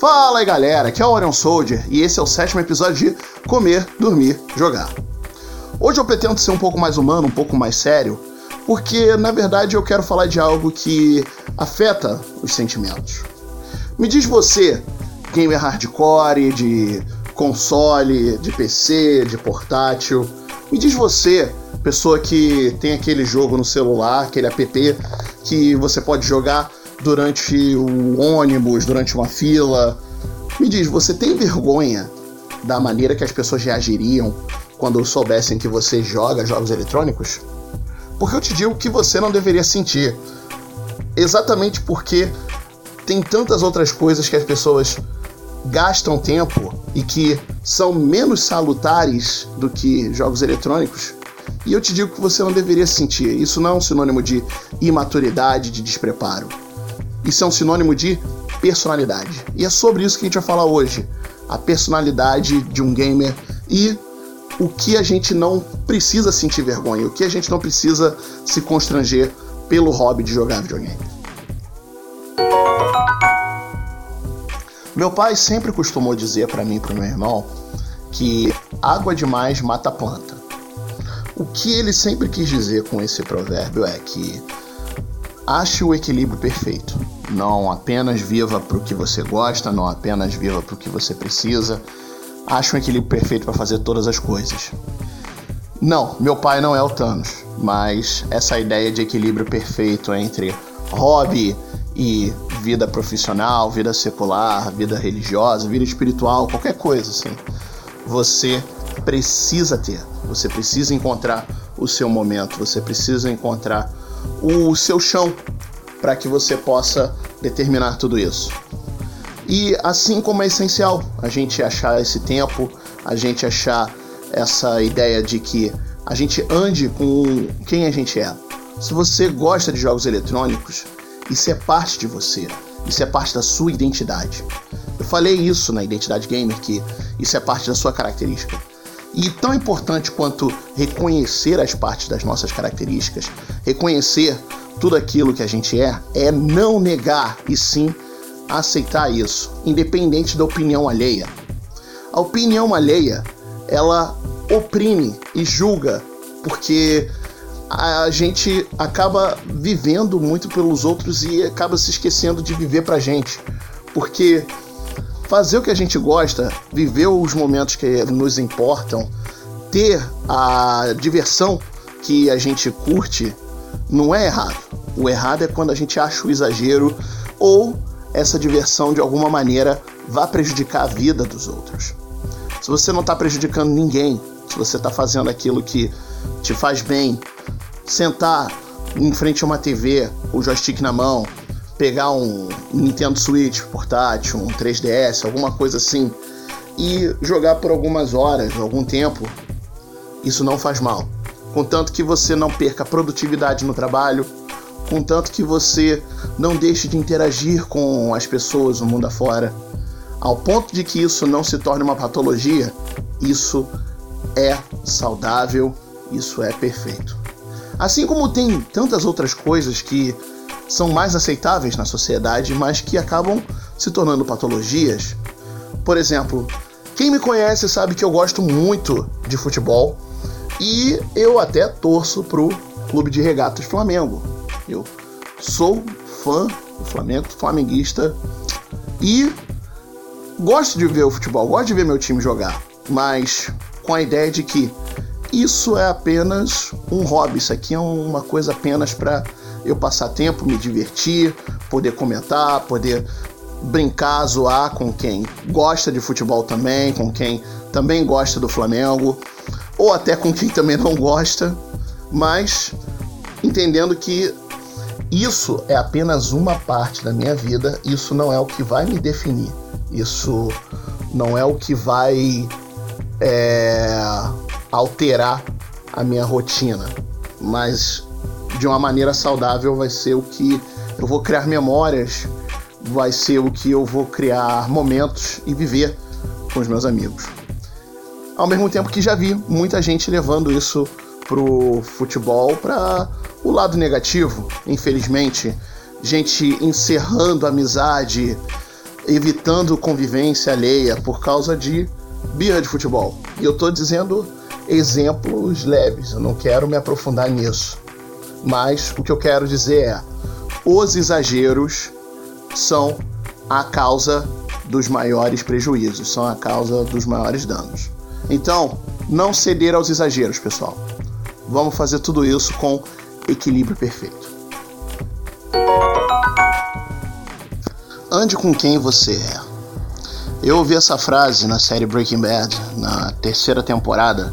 Fala aí galera, aqui é o Orion Soldier e esse é o sétimo episódio de Comer, Dormir, Jogar. Hoje eu pretendo ser um pouco mais humano, um pouco mais sério, porque na verdade eu quero falar de algo que afeta os sentimentos. Me diz você, gamer hardcore, de console, de PC, de portátil, me diz você, pessoa que tem aquele jogo no celular, aquele app que você pode jogar durante o ônibus, durante uma fila. Me diz, você tem vergonha da maneira que as pessoas reagiriam quando soubessem que você joga jogos eletrônicos? Porque eu te digo que você não deveria sentir. Exatamente porque tem tantas outras coisas que as pessoas gastam tempo e que são menos salutares do que jogos eletrônicos. E eu te digo que você não deveria sentir. Isso não é um sinônimo de imaturidade, de despreparo. Isso é um sinônimo de personalidade. E é sobre isso que a gente vai falar hoje. A personalidade de um gamer e o que a gente não precisa sentir vergonha, o que a gente não precisa se constranger pelo hobby de jogar videogame. Meu pai sempre costumou dizer para mim e para meu irmão que água demais mata planta. O que ele sempre quis dizer com esse provérbio é que ache o equilíbrio perfeito. Não apenas viva para o que você gosta, não apenas viva para o que você precisa. Ache um equilíbrio perfeito para fazer todas as coisas. Não, meu pai não é o Thanos, mas essa ideia de equilíbrio perfeito entre hobby e vida profissional, vida secular, vida religiosa, vida espiritual, qualquer coisa assim, você precisa ter. Você precisa encontrar o seu momento, você precisa encontrar o seu chão para que você possa determinar tudo isso. E assim como é essencial a gente achar esse tempo, a gente achar essa ideia de que a gente ande com quem a gente é. Se você gosta de jogos eletrônicos, isso é parte de você, isso é parte da sua identidade. Eu falei isso na Identidade Gamer, que isso é parte da sua característica. E tão importante quanto reconhecer as partes das nossas características, reconhecer tudo aquilo que a gente é, é não negar e sim aceitar isso, independente da opinião alheia. A opinião alheia, ela oprime e julga, porque a gente acaba vivendo muito pelos outros e acaba se esquecendo de viver pra gente. Porque fazer o que a gente gosta, viver os momentos que nos importam, ter a diversão que a gente curte, não é errado. O errado é quando a gente acha o exagero ou essa diversão de alguma maneira vai prejudicar a vida dos outros. Se você não está prejudicando ninguém, se você está fazendo aquilo que te faz bem, sentar em frente a uma TV, o joystick na mão, pegar um Nintendo Switch portátil, um 3DS, alguma coisa assim, e jogar por algumas horas, algum tempo, isso não faz mal. Contanto que você não perca produtividade no trabalho, contanto que você não deixe de interagir com as pessoas no mundo afora, ao ponto de que isso não se torne uma patologia, isso é saudável, isso é perfeito. Assim como tem tantas outras coisas que são mais aceitáveis na sociedade, mas que acabam se tornando patologias. Por exemplo, quem me conhece sabe que eu gosto muito de futebol e eu até torço pro Clube de Regatas Flamengo. Eu sou fã do Flamengo, flamenguista e gosto de ver o futebol, gosto de ver meu time jogar, mas com a ideia de que isso é apenas um hobby, isso aqui é uma coisa apenas para eu passar tempo, me divertir, poder comentar, poder brincar, zoar com quem gosta de futebol também, com quem também gosta do Flamengo, ou até com quem também não gosta, mas entendendo que isso é apenas uma parte da minha vida, isso não é o que vai me definir, isso não é o que vai é, alterar a minha rotina, mas de uma maneira saudável vai ser o que eu vou criar memórias, vai ser o que eu vou criar momentos e viver com os meus amigos. Ao mesmo tempo que já vi muita gente levando isso pro futebol para o lado negativo, infelizmente, gente encerrando amizade, evitando convivência alheia por causa de birra de futebol. E eu estou dizendo exemplos leves, eu não quero me aprofundar nisso. Mas o que eu quero dizer é: os exageros são a causa dos maiores prejuízos, são a causa dos maiores danos. Então, não ceder aos exageros, pessoal. Vamos fazer tudo isso com equilíbrio perfeito. Ande com quem você é. Eu ouvi essa frase na série Breaking Bad, na terceira temporada,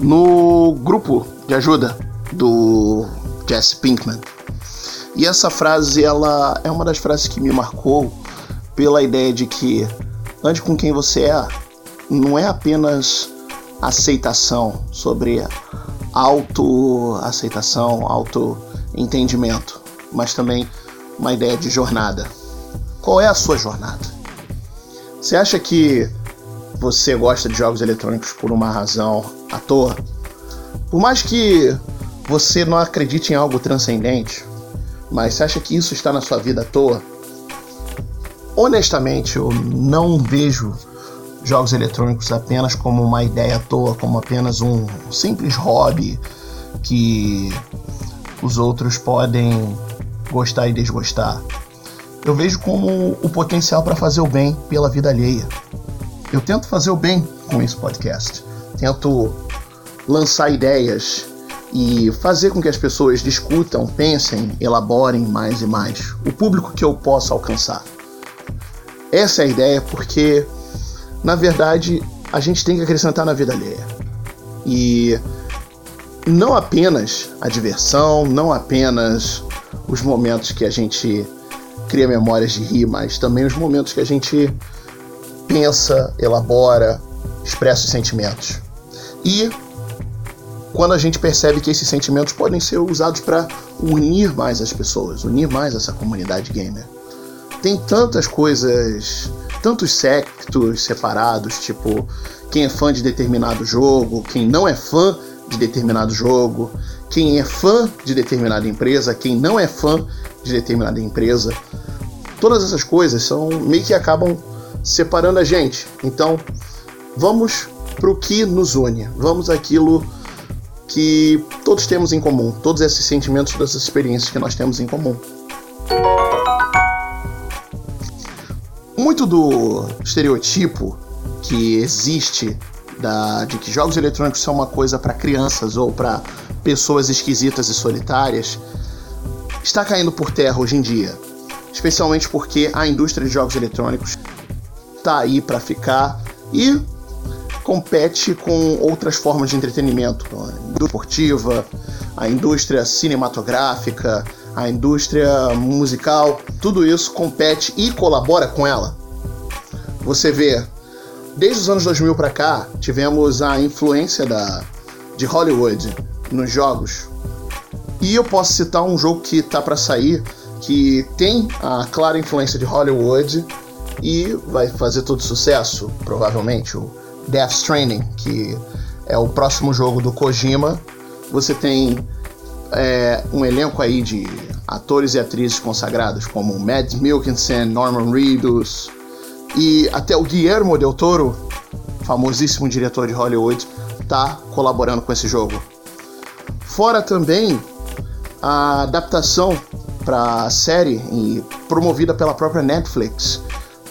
no grupo de ajuda do Jesse Pinkman. E essa frase, ela é uma das frases que me marcou pela ideia de que ande com quem você é não é apenas aceitação sobre autoaceitação, autoentendimento, mas também uma ideia de jornada. Qual é a sua jornada? Você acha que você gosta de jogos eletrônicos por uma razão à toa? Por mais que você não acredite em algo transcendente, mas você acha que isso está na sua vida à toa? Honestamente, eu não vejo jogos eletrônicos apenas como uma ideia à toa, como apenas um simples hobby que os outros podem gostar e desgostar. Eu vejo como o potencial para fazer o bem pela vida alheia. Eu tento fazer o bem com esse podcast. Tento lançar ideias e fazer com que as pessoas discutam, pensem, elaborem mais e mais o público que eu posso alcançar. Essa é a ideia porque, na verdade, a gente tem que acrescentar na vida alheia. E não apenas a diversão, não apenas os momentos que a gente cria memórias de rir, mas também os momentos que a gente pensa, elabora, expressa os sentimentos. E quando a gente percebe que esses sentimentos podem ser usados para unir mais as pessoas, unir mais essa comunidade gamer. Tem tantas coisas, tantos sectos separados, tipo quem é fã de determinado jogo, quem não é fã de determinado jogo, quem é fã de determinada empresa, quem não é fã de determinada empresa. Todas essas coisas são meio que acabam separando a gente. Então, vamos para o que nos une. Vamos aquilo que todos temos em comum, todos esses sentimentos, todas essas experiências que nós temos em comum. Muito do estereotipo que existe da, de que jogos eletrônicos são uma coisa para crianças ou para pessoas esquisitas e solitárias está caindo por terra hoje em dia, especialmente porque a indústria de jogos eletrônicos está aí para ficar e compete com outras formas de entretenimento, a indústria esportiva, a indústria cinematográfica, a indústria musical, tudo isso compete e colabora com ela. Você vê, desde os anos 2000 para cá, tivemos a influência da, de Hollywood nos jogos. E eu posso citar um jogo que tá para sair que tem a clara influência de Hollywood e vai fazer todo sucesso, provavelmente, o Death Stranding, que é o próximo jogo do Kojima. Você tem é, um elenco aí de atores e atrizes consagrados como Mads Mikkelsen, Norman Reedus e até o Guillermo del Toro, famosíssimo diretor de Hollywood, tá colaborando com esse jogo. Fora também a adaptação para a série promovida pela própria Netflix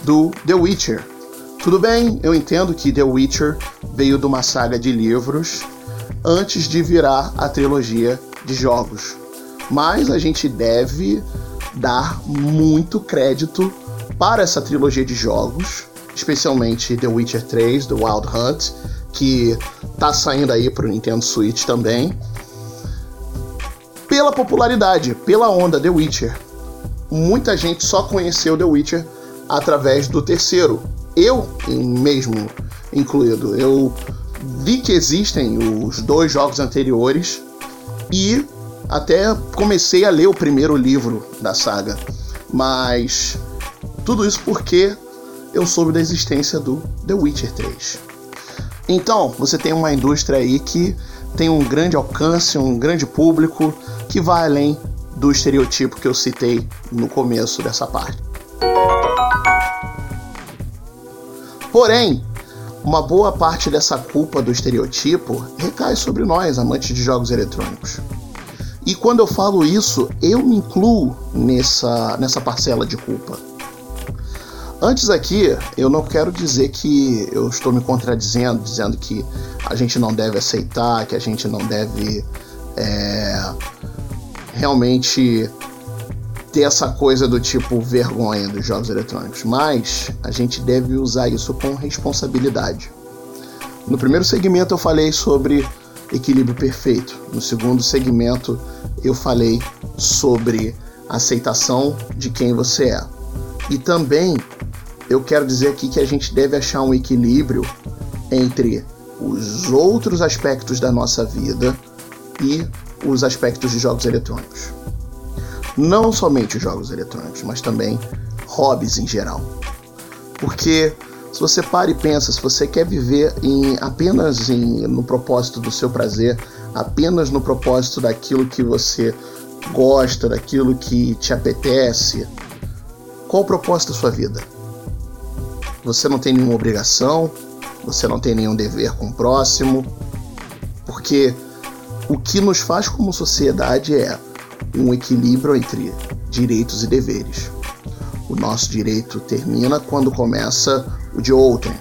do The Witcher. Tudo bem, eu entendo que The Witcher veio de uma saga de livros antes de virar a trilogia de jogos. Mas a gente deve dar muito crédito para essa trilogia de jogos, especialmente The Witcher 3, The Wild Hunt, que tá saindo aí para o Nintendo Switch também pela popularidade, pela onda The Witcher. Muita gente só conheceu The Witcher através do terceiro. Eu mesmo incluído. Eu vi que existem os dois jogos anteriores e até comecei a ler o primeiro livro da saga. Mas tudo isso porque eu soube da existência do The Witcher 3. Então, você tem uma indústria aí que tem um grande alcance, um grande público, que vai além do estereotipo que eu citei no começo dessa parte. Porém, uma boa parte dessa culpa do estereotipo recai sobre nós, amantes de jogos eletrônicos. E quando eu falo isso, eu me incluo nessa, nessa parcela de culpa. Antes aqui, eu não quero dizer que eu estou me contradizendo, dizendo que a gente não deve aceitar, que a gente não deve é, realmente ter essa coisa do tipo vergonha dos jogos eletrônicos, mas a gente deve usar isso com responsabilidade. No primeiro segmento eu falei sobre equilíbrio perfeito, no segundo segmento eu falei sobre aceitação de quem você é. E também eu quero dizer aqui que a gente deve achar um equilíbrio entre os outros aspectos da nossa vida e os aspectos de jogos eletrônicos. Não somente os jogos eletrônicos, mas também hobbies em geral. Porque se você para e pensa, se você quer viver em, apenas em, no propósito do seu prazer, apenas no propósito daquilo que você gosta, daquilo que te apetece, qual o propósito da sua vida? Você não tem nenhuma obrigação, você não tem nenhum dever com o próximo, porque o que nos faz como sociedade é um equilíbrio entre direitos e deveres. O nosso direito termina quando começa o de outrem.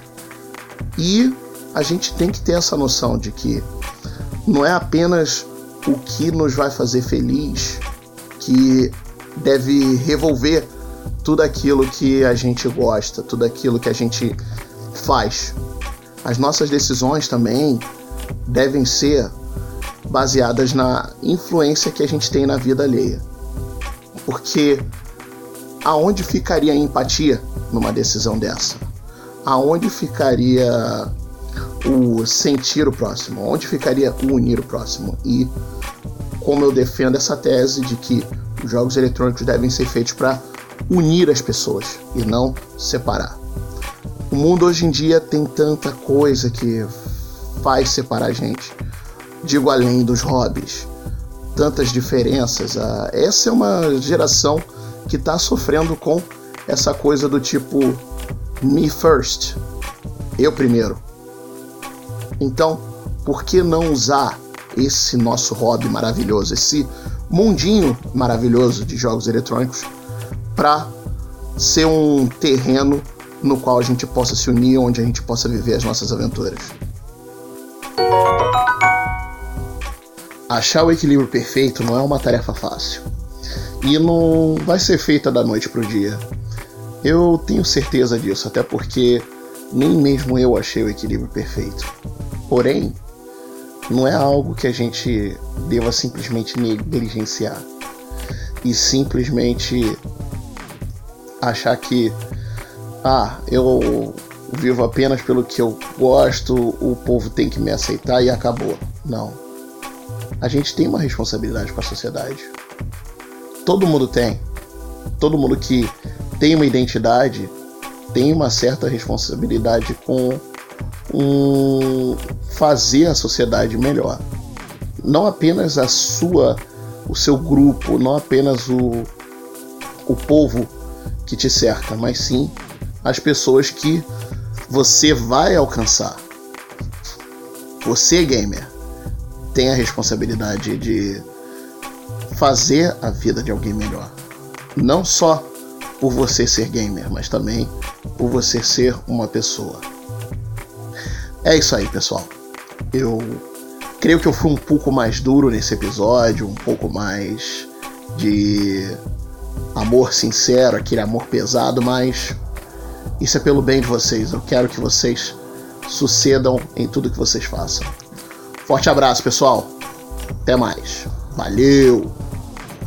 E a gente tem que ter essa noção de que não é apenas o que nos vai fazer feliz que deve revolver tudo aquilo que a gente gosta, tudo aquilo que a gente faz. As nossas decisões também devem ser baseadas na influência que a gente tem na vida alheia. Porque aonde ficaria a empatia numa decisão dessa? Aonde ficaria o sentir o próximo? Onde ficaria o unir o próximo? E como eu defendo essa tese de que os jogos eletrônicos devem ser feitos para unir as pessoas e não separar. O mundo hoje em dia tem tanta coisa que faz separar a gente. Digo além dos hobbies, tantas diferenças. Ah, essa é uma geração que está sofrendo com essa coisa do tipo me first, eu primeiro. Então, por que não usar esse nosso hobby maravilhoso, esse mundinho maravilhoso de jogos eletrônicos para ser um terreno no qual a gente possa se unir, onde a gente possa viver as nossas aventuras. Achar o equilíbrio perfeito não é uma tarefa fácil. E não vai ser feita da noite para o dia. Eu tenho certeza disso, até porque nem mesmo eu achei o equilíbrio perfeito. Porém, não é algo que a gente deva simplesmente negligenciar e simplesmente achar que ah, eu vivo apenas pelo que eu gosto, o povo tem que me aceitar e acabou. Não. A gente tem uma responsabilidade com a sociedade. Todo mundo tem. Todo mundo que tem uma identidade tem uma certa responsabilidade com um fazer a sociedade melhor. Não apenas a sua, o seu grupo, não apenas o, o povo que te cerca, mas sim as pessoas que você vai alcançar. Você, gamer, tem a responsabilidade de fazer a vida de alguém melhor. Não só por você ser gamer, mas também por você ser uma pessoa. É isso aí, pessoal. Eu creio que eu fui um pouco mais duro nesse episódio, um pouco mais de amor sincero, aquele amor pesado, mas isso é pelo bem de vocês. Eu quero que vocês sucedam em tudo que vocês façam. Forte abraço, pessoal. Até mais. Valeu!